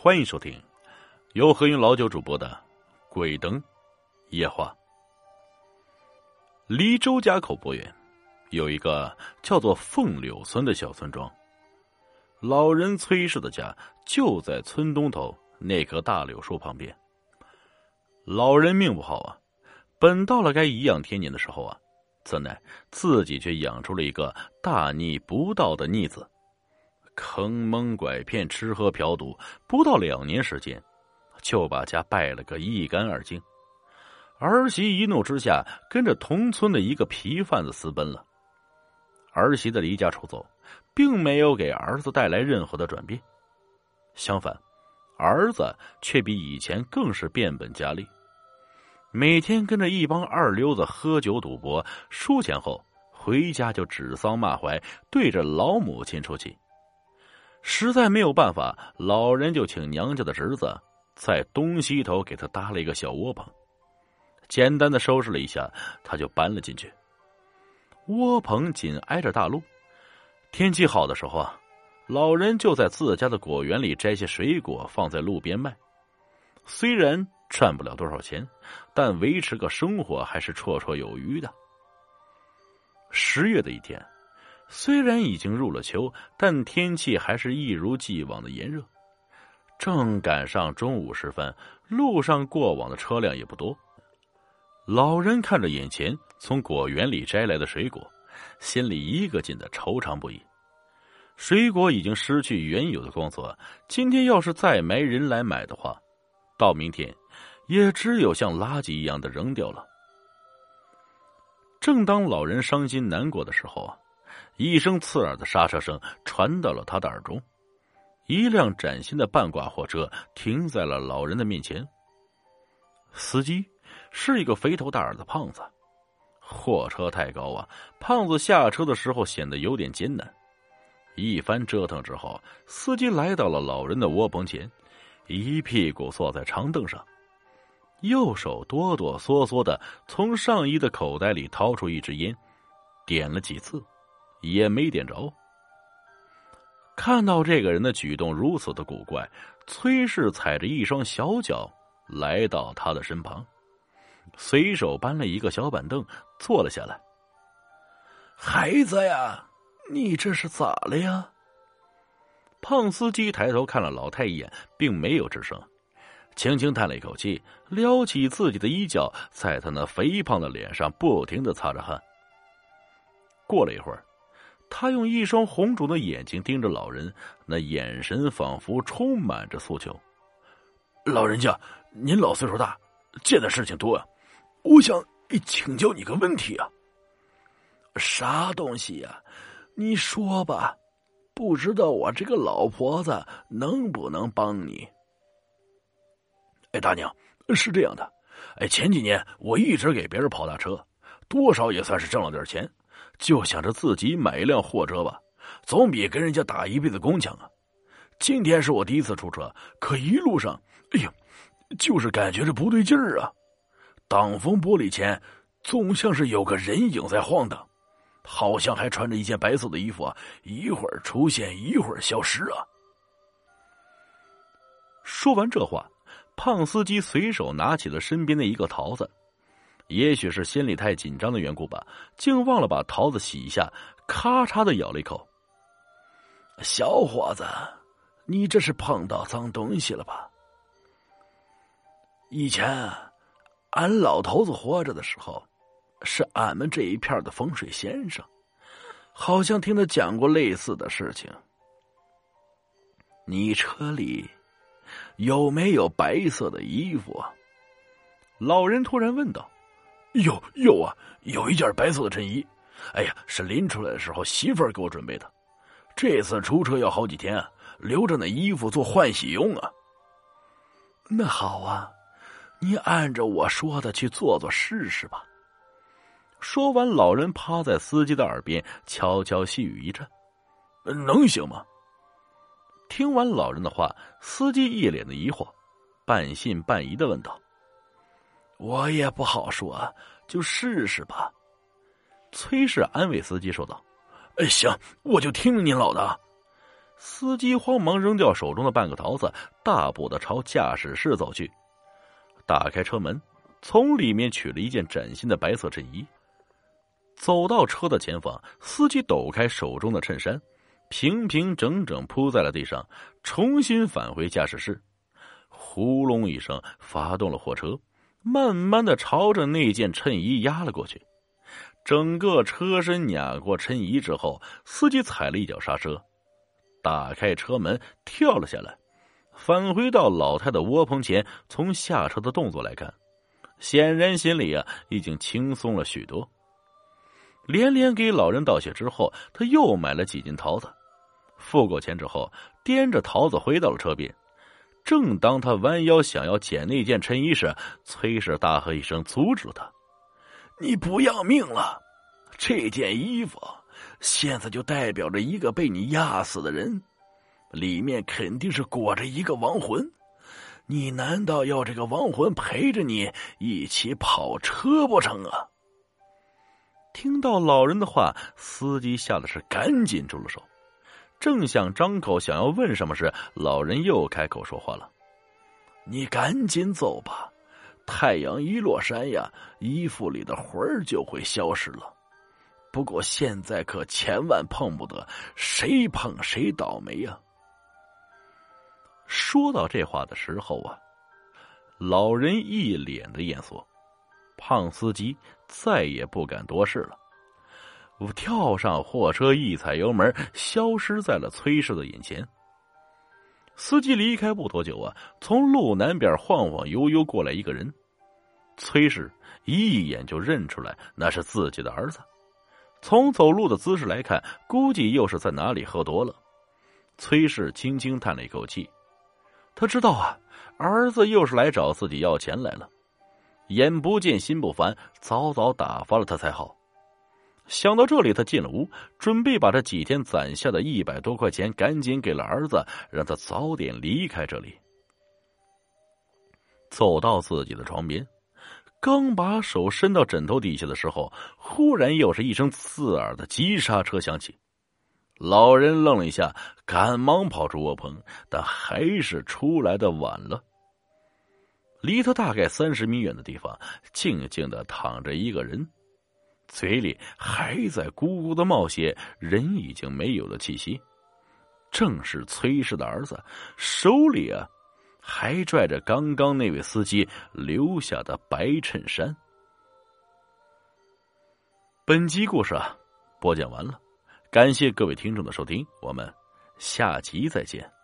欢迎收听由何云老九主播的《鬼灯夜话》。离周家口不远，有一个叫做凤柳村的小村庄。老人崔氏的家就在村东头那棵大柳树旁边。老人命不好啊，本到了该颐养天年的时候啊，怎奈自己却养出了一个大逆不道的逆子。坑蒙拐骗、吃喝嫖赌，不到两年时间，就把家败了个一干二净。儿媳一怒之下，跟着同村的一个皮贩子私奔了。儿媳的离家出走，并没有给儿子带来任何的转变，相反，儿子却比以前更是变本加厉，每天跟着一帮二流子喝酒赌博，输钱后回家就指桑骂槐，对着老母亲出气。实在没有办法，老人就请娘家的侄子在东西头给他搭了一个小窝棚，简单的收拾了一下，他就搬了进去。窝棚紧挨着大路，天气好的时候啊，老人就在自家的果园里摘些水果放在路边卖。虽然赚不了多少钱，但维持个生活还是绰绰有余的。十月的一天。虽然已经入了秋，但天气还是一如既往的炎热。正赶上中午时分，路上过往的车辆也不多。老人看着眼前从果园里摘来的水果，心里一个劲的惆怅不已。水果已经失去原有的光泽，今天要是再没人来买的话，到明天也只有像垃圾一样的扔掉了。正当老人伤心难过的时候啊。一声刺耳的刹车声传到了他的耳中，一辆崭新的半挂货车停在了老人的面前。司机是一个肥头大耳的胖子，货车太高啊，胖子下车的时候显得有点艰难。一番折腾之后，司机来到了老人的窝棚前，一屁股坐在长凳上，右手哆哆嗦嗦的从上衣的口袋里掏出一支烟，点了几次。也没点着。看到这个人的举动如此的古怪，崔氏踩着一双小脚来到他的身旁，随手搬了一个小板凳坐了下来。孩子呀，你这是咋了呀？胖司机抬头看了老太一眼，并没有吱声，轻轻叹了一口气，撩起自己的衣角，在他那肥胖的脸上不停的擦着汗。过了一会儿。他用一双红肿的眼睛盯着老人，那眼神仿佛充满着诉求。老人家，您老岁数大，见的事情多啊，我想请教你个问题啊。啥东西呀？你说吧，不知道我这个老婆子能不能帮你？哎，大娘，是这样的，哎，前几年我一直给别人跑大车，多少也算是挣了点钱。就想着自己买一辆货车吧，总比跟人家打一辈子工强啊！今天是我第一次出车，可一路上，哎呀，就是感觉着不对劲儿啊！挡风玻璃前总像是有个人影在晃荡，好像还穿着一件白色的衣服啊，一会儿出现，一会儿消失啊！说完这话，胖司机随手拿起了身边的一个桃子。也许是心里太紧张的缘故吧，竟忘了把桃子洗一下，咔嚓的咬了一口。小伙子，你这是碰到脏东西了吧？以前，俺老头子活着的时候，是俺们这一片的风水先生，好像听他讲过类似的事情。你车里有没有白色的衣服啊？老人突然问道。有有啊，有一件白色的衬衣，哎呀，是临出来的时候媳妇儿给我准备的。这次出车要好几天，留着那衣服做换洗用啊。那好啊，你按照我说的去做做试试吧。说完，老人趴在司机的耳边悄悄细语一阵：“能行吗？”听完老人的话，司机一脸的疑惑，半信半疑的问道。我也不好说，就试试吧。崔氏安慰司机说道：“哎，行，我就听您老的。”司机慌忙扔掉手中的半个桃子，大步的朝驾驶室走去，打开车门，从里面取了一件崭新的白色衬衣。走到车的前方，司机抖开手中的衬衫，平平整整铺在了地上，重新返回驾驶室，呼隆一声发动了货车，慢慢的朝着那件衬衣压了过去。整个车身碾过衬衣之后，司机踩了一脚刹车。打开车门，跳了下来，返回到老太的窝棚前。从下车的动作来看，显然心里啊已经轻松了许多。连连给老人道谢之后，他又买了几斤桃子，付过钱之后，掂着桃子回到了车边。正当他弯腰想要捡那件衬衣时，崔氏大喝一声，阻止了他：“你不要命了！这件衣服……”现在就代表着一个被你压死的人，里面肯定是裹着一个亡魂。你难道要这个亡魂陪着你一起跑车不成啊？听到老人的话，司机吓得是赶紧住了手，正想张口想要问什么时，老人又开口说话了：“你赶紧走吧，太阳一落山呀，衣服里的魂儿就会消失了。”不过现在可千万碰不得，谁碰谁倒霉呀！说到这话的时候啊，老人一脸的严肃，胖司机再也不敢多事了，我跳上货车，一踩油门，消失在了崔氏的眼前。司机离开不多久啊，从路南边晃晃悠悠过来一个人，崔氏一眼就认出来那是自己的儿子。从走路的姿势来看，估计又是在哪里喝多了。崔氏轻轻叹了一口气，他知道啊，儿子又是来找自己要钱来了。眼不见心不烦，早早打发了他才好。想到这里，他进了屋，准备把这几天攒下的一百多块钱赶紧给了儿子，让他早点离开这里。走到自己的床边。刚把手伸到枕头底下的时候，忽然又是一声刺耳的急刹车响起。老人愣了一下，赶忙跑出窝棚，但还是出来的晚了。离他大概三十米远的地方，静静的躺着一个人，嘴里还在咕咕的冒血，人已经没有了气息。正是崔氏的儿子，手里啊。还拽着刚刚那位司机留下的白衬衫。本集故事啊，播讲完了，感谢各位听众的收听，我们下集再见。